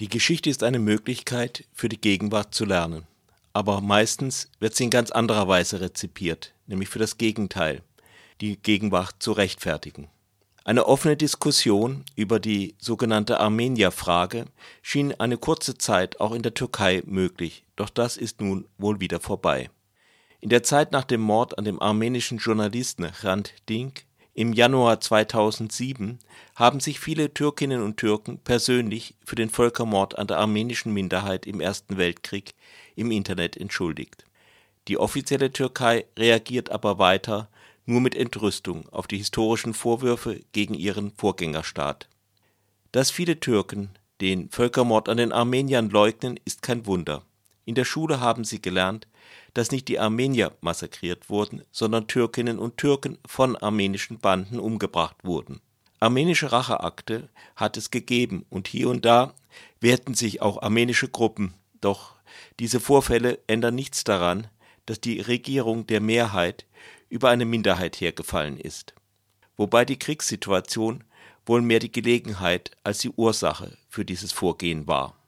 Die Geschichte ist eine Möglichkeit, für die Gegenwart zu lernen. Aber meistens wird sie in ganz anderer Weise rezipiert, nämlich für das Gegenteil, die Gegenwart zu rechtfertigen. Eine offene Diskussion über die sogenannte Armenier-Frage schien eine kurze Zeit auch in der Türkei möglich, doch das ist nun wohl wieder vorbei. In der Zeit nach dem Mord an dem armenischen Journalisten Hrant Dink im Januar 2007 haben sich viele Türkinnen und Türken persönlich für den Völkermord an der armenischen Minderheit im Ersten Weltkrieg im Internet entschuldigt. Die offizielle Türkei reagiert aber weiter nur mit Entrüstung auf die historischen Vorwürfe gegen ihren Vorgängerstaat. Dass viele Türken den Völkermord an den Armeniern leugnen, ist kein Wunder. In der Schule haben sie gelernt, dass nicht die Armenier massakriert wurden, sondern Türkinnen und Türken von armenischen Banden umgebracht wurden. Armenische Racheakte hat es gegeben und hier und da wehrten sich auch armenische Gruppen, doch diese Vorfälle ändern nichts daran, dass die Regierung der Mehrheit über eine Minderheit hergefallen ist. Wobei die Kriegssituation wohl mehr die Gelegenheit als die Ursache für dieses Vorgehen war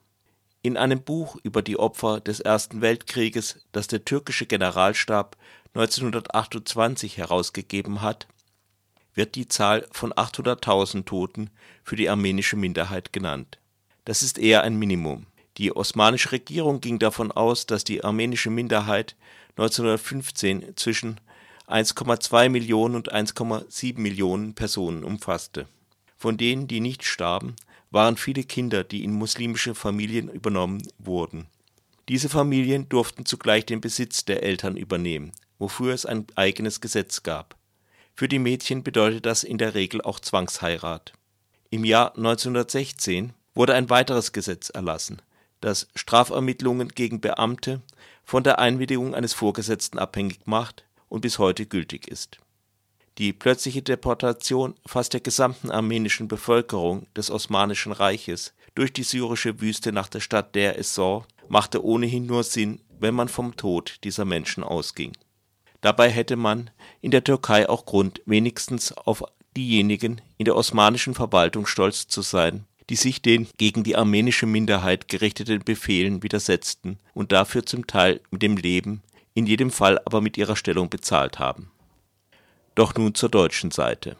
in einem Buch über die Opfer des Ersten Weltkrieges, das der türkische Generalstab 1928 herausgegeben hat, wird die Zahl von 800.000 Toten für die armenische Minderheit genannt. Das ist eher ein Minimum. Die osmanische Regierung ging davon aus, dass die armenische Minderheit 1915 zwischen 1,2 Millionen und 1,7 Millionen Personen umfasste. Von denen, die nicht starben, waren viele Kinder, die in muslimische Familien übernommen wurden. Diese Familien durften zugleich den Besitz der Eltern übernehmen, wofür es ein eigenes Gesetz gab. Für die Mädchen bedeutet das in der Regel auch Zwangsheirat. Im Jahr 1916 wurde ein weiteres Gesetz erlassen, das Strafermittlungen gegen Beamte von der Einwilligung eines Vorgesetzten abhängig macht und bis heute gültig ist die plötzliche Deportation fast der gesamten armenischen Bevölkerung des Osmanischen Reiches durch die syrische Wüste nach der Stadt Deir ez-Zor machte ohnehin nur Sinn, wenn man vom Tod dieser Menschen ausging. Dabei hätte man in der Türkei auch Grund, wenigstens auf diejenigen in der osmanischen Verwaltung stolz zu sein, die sich den gegen die armenische Minderheit gerichteten Befehlen widersetzten und dafür zum Teil mit dem Leben, in jedem Fall aber mit ihrer Stellung bezahlt haben doch nun zur deutschen Seite.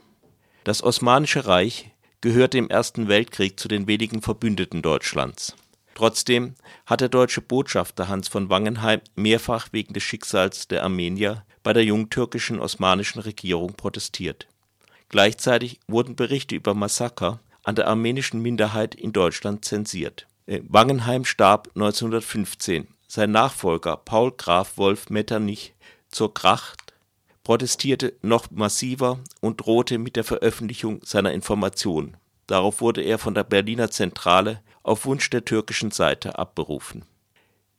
Das Osmanische Reich gehörte im Ersten Weltkrieg zu den wenigen Verbündeten Deutschlands. Trotzdem hat der deutsche Botschafter Hans von Wangenheim mehrfach wegen des Schicksals der Armenier bei der jungtürkischen osmanischen Regierung protestiert. Gleichzeitig wurden Berichte über Massaker an der armenischen Minderheit in Deutschland zensiert. Äh, Wangenheim starb 1915. Sein Nachfolger Paul Graf Wolf Metternich zur Kracht protestierte noch massiver und drohte mit der Veröffentlichung seiner Informationen. Darauf wurde er von der Berliner Zentrale auf Wunsch der türkischen Seite abberufen.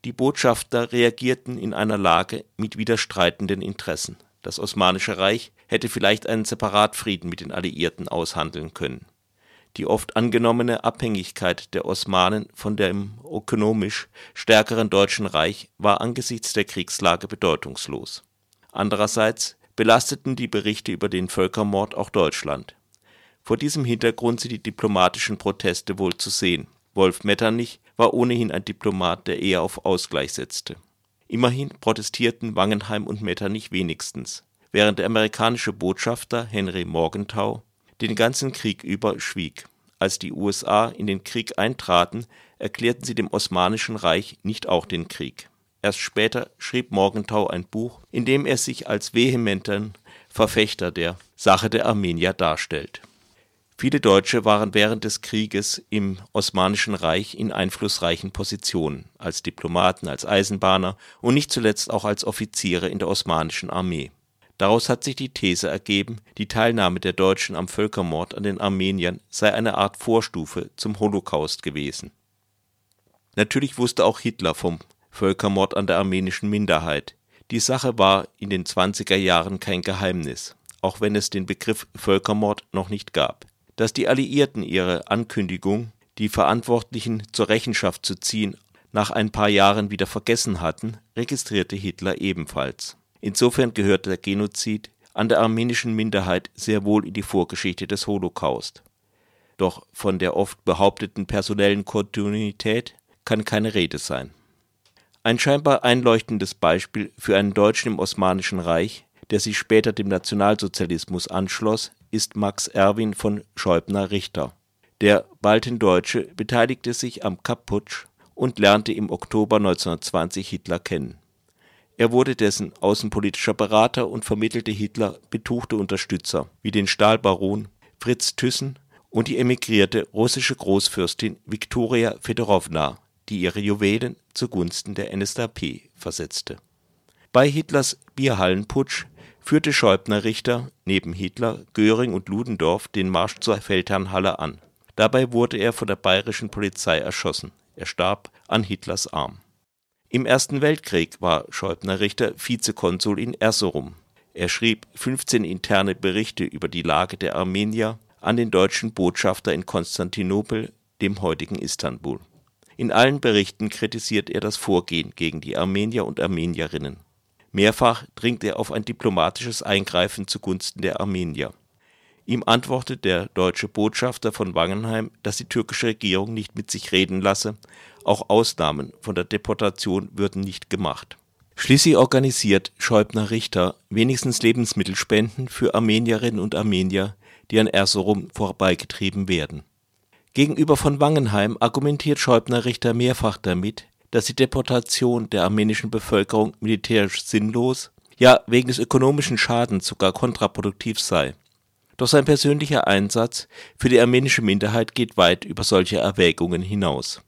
Die Botschafter reagierten in einer Lage mit widerstreitenden Interessen. Das Osmanische Reich hätte vielleicht einen Separatfrieden mit den Alliierten aushandeln können. Die oft angenommene Abhängigkeit der Osmanen von dem ökonomisch stärkeren Deutschen Reich war angesichts der Kriegslage bedeutungslos Andererseits belasteten die Berichte über den Völkermord auch Deutschland. Vor diesem Hintergrund sind die diplomatischen Proteste wohl zu sehen. Wolf Metternich war ohnehin ein Diplomat, der eher auf Ausgleich setzte. Immerhin protestierten Wangenheim und Metternich wenigstens, während der amerikanische Botschafter Henry Morgenthau den ganzen Krieg über schwieg. Als die USA in den Krieg eintraten, erklärten sie dem Osmanischen Reich nicht auch den Krieg Erst später schrieb Morgenthau ein Buch, in dem er sich als vehementen Verfechter der Sache der Armenier darstellt. Viele Deutsche waren während des Krieges im Osmanischen Reich in einflussreichen Positionen, als Diplomaten, als Eisenbahner und nicht zuletzt auch als Offiziere in der Osmanischen Armee. Daraus hat sich die These ergeben, die Teilnahme der Deutschen am Völkermord an den Armeniern sei eine Art Vorstufe zum Holocaust gewesen. Natürlich wusste auch Hitler vom Völkermord an der armenischen Minderheit. Die Sache war in den 20er Jahren kein Geheimnis, auch wenn es den Begriff Völkermord noch nicht gab. Dass die Alliierten ihre Ankündigung, die Verantwortlichen zur Rechenschaft zu ziehen, nach ein paar Jahren wieder vergessen hatten, registrierte Hitler ebenfalls. Insofern gehört der Genozid an der armenischen Minderheit sehr wohl in die Vorgeschichte des Holocaust. doch von der oft behaupteten personellen Kontinuität kann keine Rede sein. Ein scheinbar einleuchtendes Beispiel für einen Deutschen im Osmanischen Reich, der sich später dem Nationalsozialismus anschloss, ist Max Erwin von Scheubner-Richter. Der Baltendeutsche beteiligte sich am Kapp-Putsch und lernte im Oktober 1920 Hitler kennen. Er wurde dessen außenpolitischer Berater und vermittelte Hitler betuchte Unterstützer wie den Stahlbaron Fritz Thyssen und die emigrierte russische Großfürstin Viktoria Fedorowna, die ihre Juwelen zugunsten der NSDAP versetzte. Bei Hitlers Bierhallenputsch führte Scheubner-Richter neben Hitler, Göring und Ludendorff den Marsch zur Feldherrnhalle an. Dabei wurde er von der bayerischen Polizei erschossen. Er starb an Hitlers Arm. Im Ersten Weltkrieg war Scheubner-Richter Vizekonsul in Erzurum. Er schrieb 15 interne Berichte über die Lage der Armenier an den deutschen Botschafter in Konstantinopel, dem heutigen Istanbul. In allen Berichten kritisiert er das Vorgehen gegen die Armenier und Armenierinnen. Mehrfach dringt er auf ein diplomatisches Eingreifen zugunsten der Armenier. Ihm antwortet der deutsche Botschafter von Wangenheim, dass die türkische Regierung nicht mit sich reden lasse, auch Ausnahmen von der Deportation würden nicht gemacht. Schließlich organisiert Scheubner-Richter wenigstens Lebensmittelspenden für Armenierinnen und Armenier, die an Erzurum vorbeigetrieben werden. Gegenüber von Wangenheim argumentiert Scheubner-Richter mehrfach damit, dass die Deportation der armenischen Bevölkerung militärisch sinnlos, ja wegen des ökonomischen Schadens sogar kontraproduktiv sei. Doch sein persönlicher Einsatz für die armenische Minderheit geht weit über solche Erwägungen hinaus.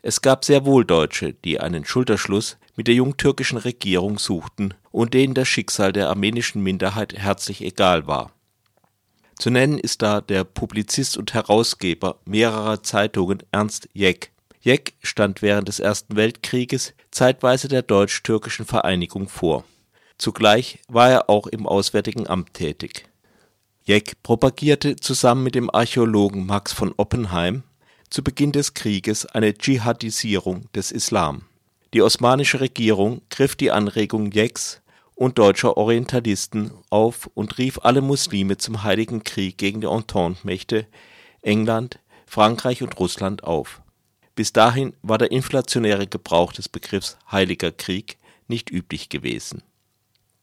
Es gab sehr wohl Deutsche, die einen Schulterschluss mit der jungtürkischen Regierung suchten und denen das Schicksal der armenischen Minderheit herzlich egal war zu nennen ist da der Publizist und Herausgeber mehrerer Zeitungen Ernst Jeck. Jeck stand während des Ersten Weltkrieges zeitweise der deutsch-türkischen Vereinigung vor. Zugleich war er auch im Auswärtigen Amt tätig. Jeck propagierte zusammen mit dem Archäologen Max von Oppenheim zu Beginn des Krieges eine Dschihadisierung des Islam. Die osmanische Regierung griff die Anregung Jecks und deutscher Orientalisten auf und rief alle Muslime zum Heiligen Krieg gegen die Entente-Mächte England, Frankreich und Russland auf. Bis dahin war der inflationäre Gebrauch des Begriffs Heiliger Krieg nicht üblich gewesen.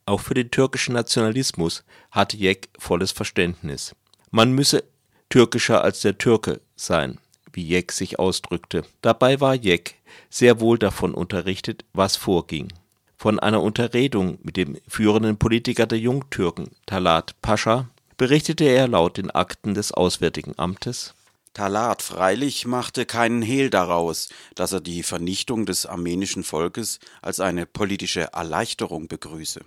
Auch für den türkischen Nationalismus hatte Jeck volles Verständnis. Man müsse türkischer als der Türke sein, wie Jeck sich ausdrückte. Dabei war Jeck sehr wohl davon unterrichtet, was vorging von einer Unterredung mit dem führenden Politiker der Jungtürken, Talat Pascha, berichtete er laut den Akten des Auswärtigen Amtes Talat freilich machte keinen Hehl daraus, dass er die Vernichtung des armenischen Volkes als eine politische Erleichterung begrüße.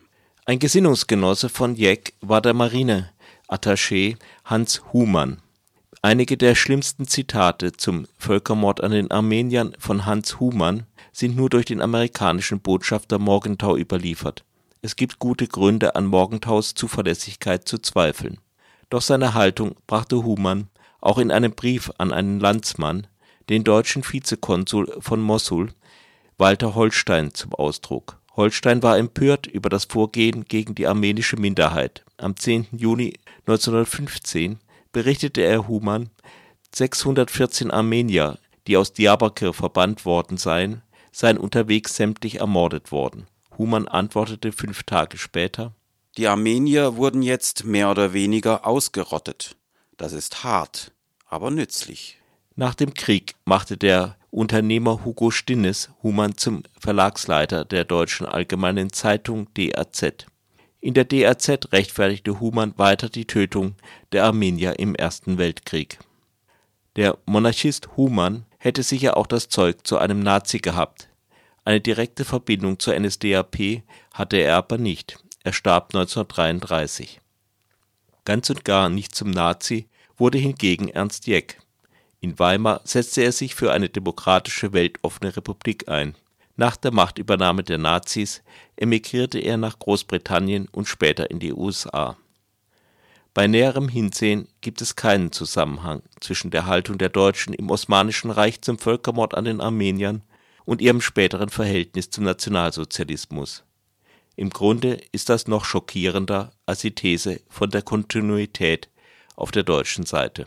Ein Gesinnungsgenosse von Jeck war der Marineattaché Hans Humann. Einige der schlimmsten Zitate zum Völkermord an den Armeniern von Hans Humann sind nur durch den amerikanischen Botschafter Morgenthau überliefert. Es gibt gute Gründe, an Morgenthaus Zuverlässigkeit zu zweifeln. Doch seine Haltung brachte Humann auch in einem Brief an einen Landsmann, den deutschen Vizekonsul von Mossul, Walter Holstein, zum Ausdruck. Holstein war empört über das Vorgehen gegen die armenische Minderheit. Am 10. Juni 1915 berichtete er Humann, 614 Armenier, die aus Diyarbakir verbannt worden seien, seien unterwegs sämtlich ermordet worden. Humann antwortete fünf Tage später: Die Armenier wurden jetzt mehr oder weniger ausgerottet. Das ist hart, aber nützlich. Nach dem Krieg machte der Unternehmer Hugo Stinnes Humann zum Verlagsleiter der Deutschen Allgemeinen Zeitung (DAZ). In der DAZ rechtfertigte Humann weiter die Tötung der Armenier im Ersten Weltkrieg. Der Monarchist Humann hätte sicher auch das Zeug zu einem Nazi gehabt. Eine direkte Verbindung zur NSDAP hatte er aber nicht. Er starb 1933. Ganz und gar nicht zum Nazi wurde hingegen Ernst Jeck. In Weimar setzte er sich für eine demokratische, weltoffene Republik ein. Nach der Machtübernahme der Nazis emigrierte er nach Großbritannien und später in die USA bei näherem Hinsehen gibt es keinen Zusammenhang zwischen der Haltung der Deutschen im Osmanischen Reich zum Völkermord an den Armeniern und ihrem späteren Verhältnis zum Nationalsozialismus. Im Grunde ist das noch schockierender als die These von der Kontinuität auf der deutschen Seite